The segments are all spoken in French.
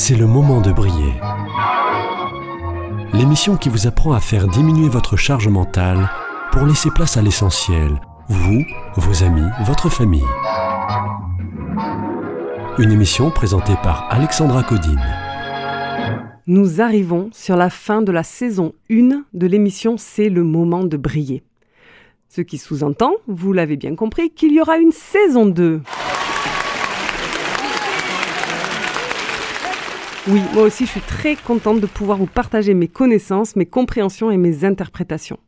c'est le moment de briller. L'émission qui vous apprend à faire diminuer votre charge mentale pour laisser place à l'essentiel, vous, vos amis, votre famille. Une émission présentée par Alexandra Codine. Nous arrivons sur la fin de la saison 1 de l'émission C'est le moment de briller. Ce qui sous-entend, vous l'avez bien compris, qu'il y aura une saison 2. Oui, moi aussi je suis très contente de pouvoir vous partager mes connaissances, mes compréhensions et mes interprétations.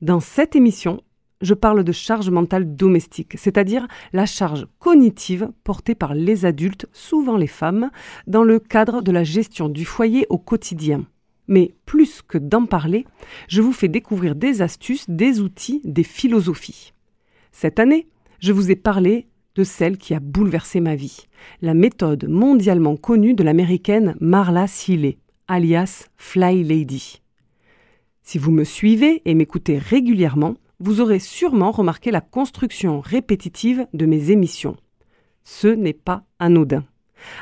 Dans cette émission, je parle de charge mentale domestique, c'est-à-dire la charge cognitive portée par les adultes, souvent les femmes, dans le cadre de la gestion du foyer au quotidien. Mais plus que d'en parler, je vous fais découvrir des astuces, des outils, des philosophies. Cette année, je vous ai parlé de celle qui a bouleversé ma vie, la méthode mondialement connue de l'américaine Marla Seeley, alias Fly Lady. Si vous me suivez et m'écoutez régulièrement, vous aurez sûrement remarqué la construction répétitive de mes émissions. Ce n'est pas anodin.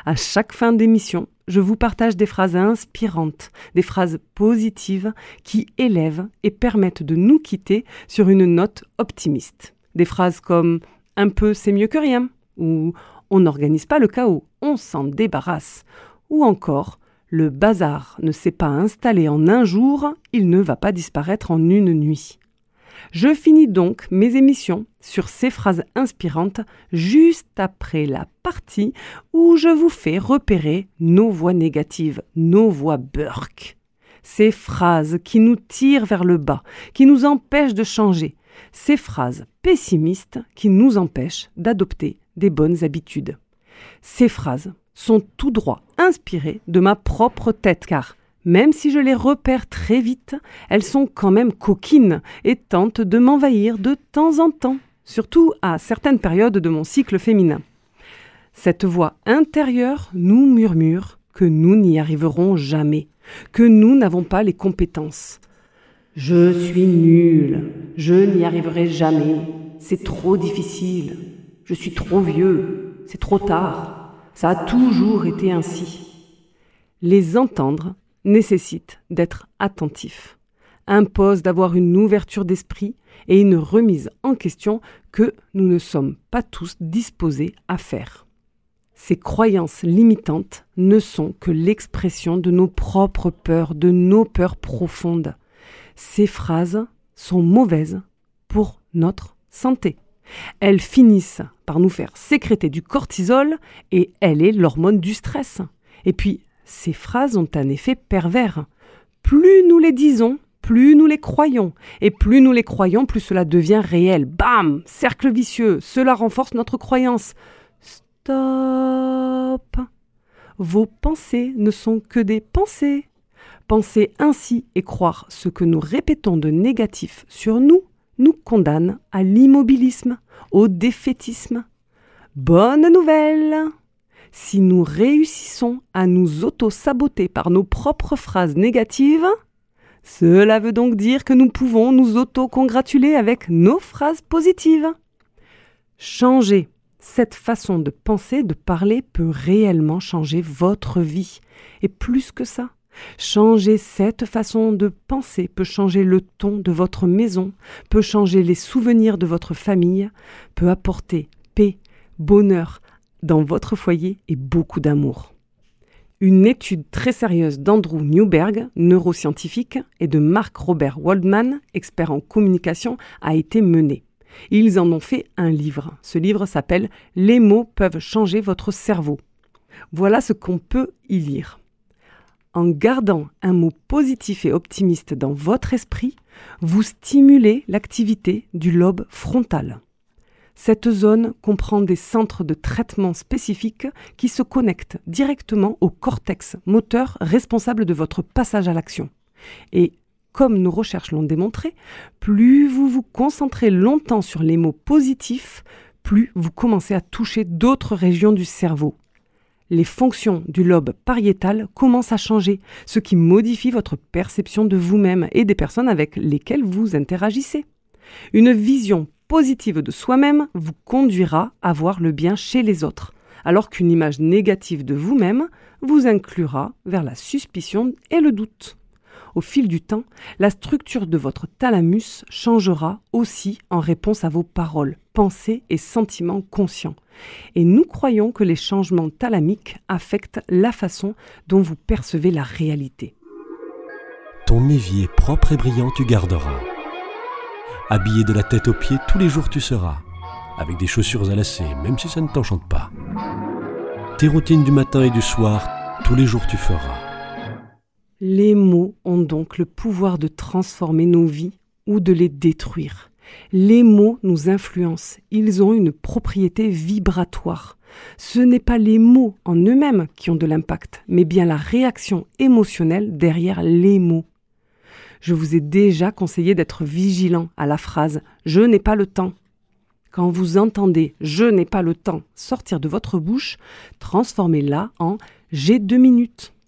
À chaque fin d'émission, je vous partage des phrases inspirantes, des phrases positives qui élèvent et permettent de nous quitter sur une note optimiste. Des phrases comme un peu c'est mieux que rien, ou on n'organise pas le chaos, on s'en débarrasse, ou encore le bazar ne s'est pas installé en un jour, il ne va pas disparaître en une nuit. Je finis donc mes émissions sur ces phrases inspirantes juste après la partie où je vous fais repérer nos voix négatives, nos voix burk. Ces phrases qui nous tirent vers le bas, qui nous empêchent de changer, ces phrases pessimistes qui nous empêchent d'adopter des bonnes habitudes. Ces phrases sont tout droit inspirées de ma propre tête car même si je les repère très vite, elles sont quand même coquines et tentent de m'envahir de temps en temps, surtout à certaines périodes de mon cycle féminin. Cette voix intérieure nous murmure que nous n'y arriverons jamais, que nous n'avons pas les compétences, je suis nul, je n'y arriverai jamais, c'est trop difficile, je suis trop vieux, c'est trop tard, ça a toujours été ainsi. Les entendre nécessite d'être attentif, impose d'avoir une ouverture d'esprit et une remise en question que nous ne sommes pas tous disposés à faire. Ces croyances limitantes ne sont que l'expression de nos propres peurs, de nos peurs profondes ces phrases sont mauvaises pour notre santé. Elles finissent par nous faire sécréter du cortisol et elle est l'hormone du stress. Et puis, ces phrases ont un effet pervers. Plus nous les disons, plus nous les croyons. Et plus nous les croyons, plus cela devient réel. Bam Cercle vicieux. Cela renforce notre croyance. Stop Vos pensées ne sont que des pensées. Penser ainsi et croire ce que nous répétons de négatif sur nous nous condamne à l'immobilisme, au défaitisme. Bonne nouvelle Si nous réussissons à nous auto-saboter par nos propres phrases négatives, cela veut donc dire que nous pouvons nous auto-congratuler avec nos phrases positives. Changer cette façon de penser, de parler peut réellement changer votre vie. Et plus que ça, Changer cette façon de penser peut changer le ton de votre maison, peut changer les souvenirs de votre famille, peut apporter paix, bonheur dans votre foyer et beaucoup d'amour. Une étude très sérieuse d'Andrew Newberg, neuroscientifique, et de Mark Robert Waldman, expert en communication, a été menée. Ils en ont fait un livre. Ce livre s'appelle Les mots peuvent changer votre cerveau. Voilà ce qu'on peut y lire. En gardant un mot positif et optimiste dans votre esprit, vous stimulez l'activité du lobe frontal. Cette zone comprend des centres de traitement spécifiques qui se connectent directement au cortex moteur responsable de votre passage à l'action. Et comme nos recherches l'ont démontré, plus vous vous concentrez longtemps sur les mots positifs, plus vous commencez à toucher d'autres régions du cerveau, les fonctions du lobe pariétal commencent à changer, ce qui modifie votre perception de vous-même et des personnes avec lesquelles vous interagissez. Une vision positive de soi-même vous conduira à voir le bien chez les autres, alors qu'une image négative de vous-même vous inclura vers la suspicion et le doute. Au fil du temps, la structure de votre thalamus changera aussi en réponse à vos paroles, pensées et sentiments conscients. Et nous croyons que les changements thalamiques affectent la façon dont vous percevez la réalité. Ton évier propre et brillant tu garderas. Habillé de la tête aux pieds, tous les jours tu seras, avec des chaussures à lacets, même si ça ne t'enchante pas. Tes routines du matin et du soir, tous les jours tu feras. Les mots ont donc le pouvoir de transformer nos vies ou de les détruire. Les mots nous influencent, ils ont une propriété vibratoire. Ce n'est pas les mots en eux-mêmes qui ont de l'impact, mais bien la réaction émotionnelle derrière les mots. Je vous ai déjà conseillé d'être vigilant à la phrase ⁇ Je n'ai pas le temps ⁇ Quand vous entendez ⁇ Je n'ai pas le temps ⁇ sortir de votre bouche, transformez-la en ⁇ J'ai deux minutes ⁇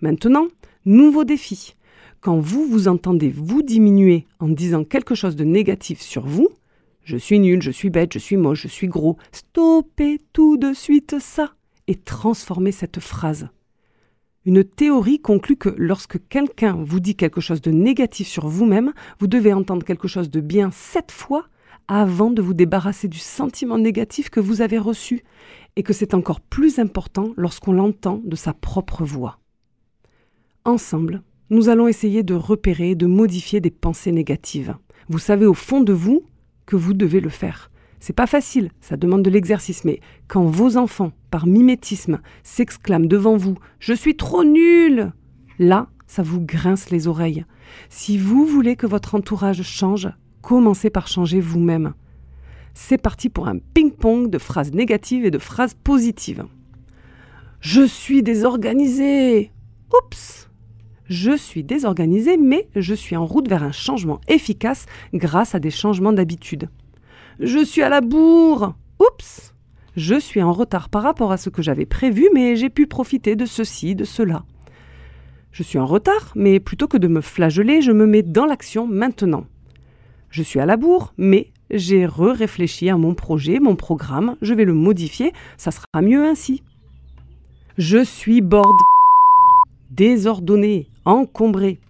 Maintenant, Nouveau défi. Quand vous vous entendez vous diminuer en disant quelque chose de négatif sur vous, je suis nul, je suis bête, je suis moche, je suis gros, stoppez tout de suite ça et transformez cette phrase. Une théorie conclut que lorsque quelqu'un vous dit quelque chose de négatif sur vous-même, vous devez entendre quelque chose de bien sept fois avant de vous débarrasser du sentiment négatif que vous avez reçu, et que c'est encore plus important lorsqu'on l'entend de sa propre voix. Ensemble, nous allons essayer de repérer, de modifier des pensées négatives. Vous savez au fond de vous que vous devez le faire. C'est pas facile, ça demande de l'exercice, mais quand vos enfants, par mimétisme, s'exclament devant vous Je suis trop nul là, ça vous grince les oreilles. Si vous voulez que votre entourage change, commencez par changer vous-même. C'est parti pour un ping-pong de phrases négatives et de phrases positives. Je suis désorganisé. Oups je suis désorganisé, mais je suis en route vers un changement efficace grâce à des changements d'habitude. Je suis à la bourre. Oups Je suis en retard par rapport à ce que j'avais prévu, mais j'ai pu profiter de ceci, de cela. Je suis en retard, mais plutôt que de me flageller, je me mets dans l'action maintenant. Je suis à la bourre, mais j'ai re-réfléchi à mon projet, mon programme, je vais le modifier, ça sera mieux ainsi. Je suis borde désordonné, encombré.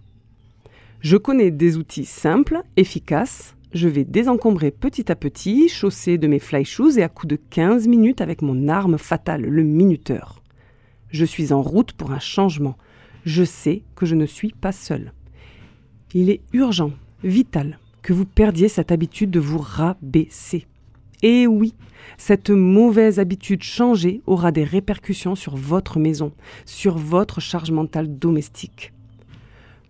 Je connais des outils simples, efficaces. Je vais désencombrer petit à petit, chaussé de mes fly shoes et à coup de 15 minutes avec mon arme fatale, le minuteur. Je suis en route pour un changement. Je sais que je ne suis pas seul. Il est urgent, vital, que vous perdiez cette habitude de vous rabaisser. Et oui, cette mauvaise habitude changée aura des répercussions sur votre maison, sur votre charge mentale domestique.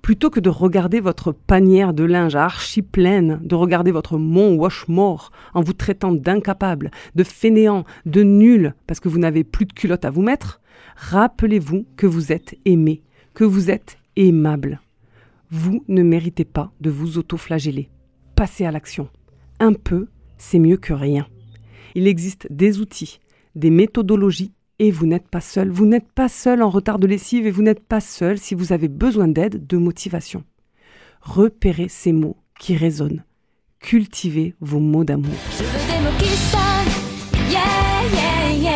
Plutôt que de regarder votre panière de linge archi pleine, de regarder votre mont wash-more en vous traitant d'incapable, de fainéant, de nul parce que vous n'avez plus de culotte à vous mettre, rappelez-vous que vous êtes aimé, que vous êtes aimable. Vous ne méritez pas de vous autoflageller. Passez à l'action. Un peu, c'est mieux que rien. Il existe des outils, des méthodologies et vous n'êtes pas seul. Vous n'êtes pas seul en retard de lessive et vous n'êtes pas seul si vous avez besoin d'aide, de motivation. Repérez ces mots qui résonnent. Cultivez vos mots d'amour. Je veux des mots qui sonnent, yeah, yeah, yeah.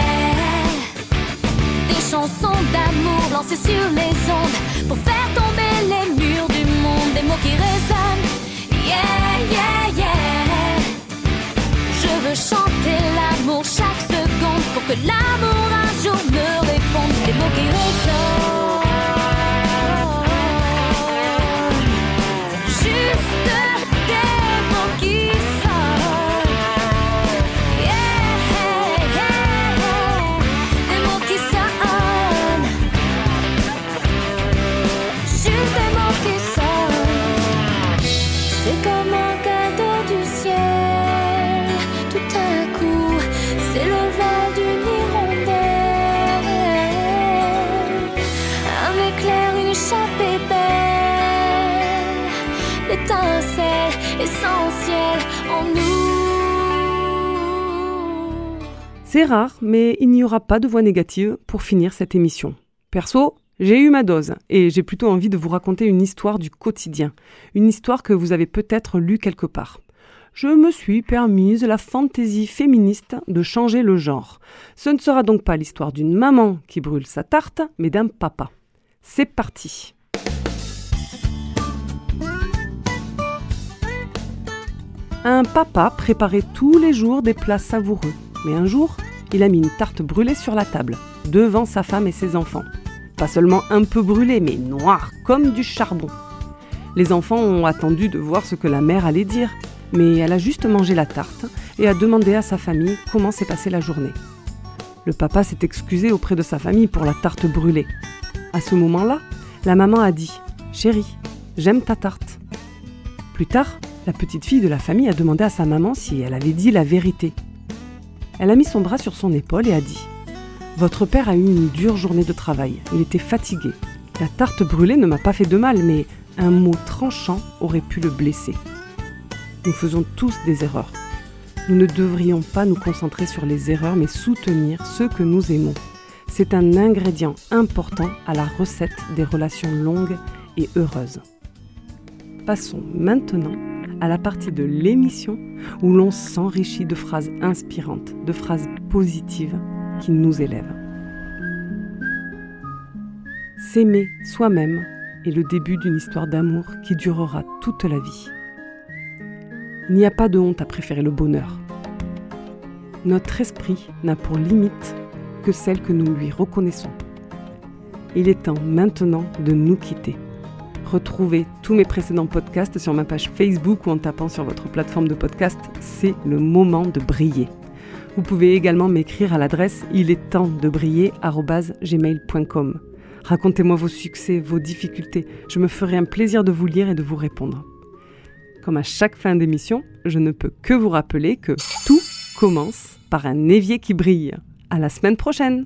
Des chansons d'amour lancées sur les ondes pour faire tomber les murs du monde. Des mots qui résonnent, yeah, yeah, yeah. Je veux chanter l'amour chaque seconde pour que l'amour C'est rare, mais il n'y aura pas de voix négative pour finir cette émission. Perso, j'ai eu ma dose et j'ai plutôt envie de vous raconter une histoire du quotidien, une histoire que vous avez peut-être lue quelque part. je me suis permise la fantaisie féministe de changer le genre. Ce ne sera donc pas l'histoire d'une maman qui brûle sa tarte, mais d'un papa. C'est parti. Un papa préparait tous les jours des plats savoureux, mais un jour, il a mis une tarte brûlée sur la table, devant sa femme et ses enfants. Pas seulement un peu brûlée, mais noire comme du charbon. Les enfants ont attendu de voir ce que la mère allait dire, mais elle a juste mangé la tarte et a demandé à sa famille comment s'est passée la journée. Le papa s'est excusé auprès de sa famille pour la tarte brûlée. À ce moment-là, la maman a dit Chérie, j'aime ta tarte. Plus tard, la petite fille de la famille a demandé à sa maman si elle avait dit la vérité. Elle a mis son bras sur son épaule et a dit Votre père a eu une dure journée de travail. Il était fatigué. La tarte brûlée ne m'a pas fait de mal, mais un mot tranchant aurait pu le blesser. Nous faisons tous des erreurs. Nous ne devrions pas nous concentrer sur les erreurs, mais soutenir ceux que nous aimons. C'est un ingrédient important à la recette des relations longues et heureuses. Passons maintenant à la partie de l'émission où l'on s'enrichit de phrases inspirantes, de phrases positives qui nous élèvent. S'aimer soi-même est le début d'une histoire d'amour qui durera toute la vie. Il n'y a pas de honte à préférer le bonheur. Notre esprit n'a pour limite que celle que nous lui reconnaissons. Il est temps maintenant de nous quitter. Retrouvez tous mes précédents podcasts sur ma page Facebook ou en tapant sur votre plateforme de podcast. C'est le moment de briller. Vous pouvez également m'écrire à l'adresse il est temps de briller gmail.com. Racontez-moi vos succès, vos difficultés. Je me ferai un plaisir de vous lire et de vous répondre. Comme à chaque fin d'émission, je ne peux que vous rappeler que tout commence par un évier qui brille. À la semaine prochaine!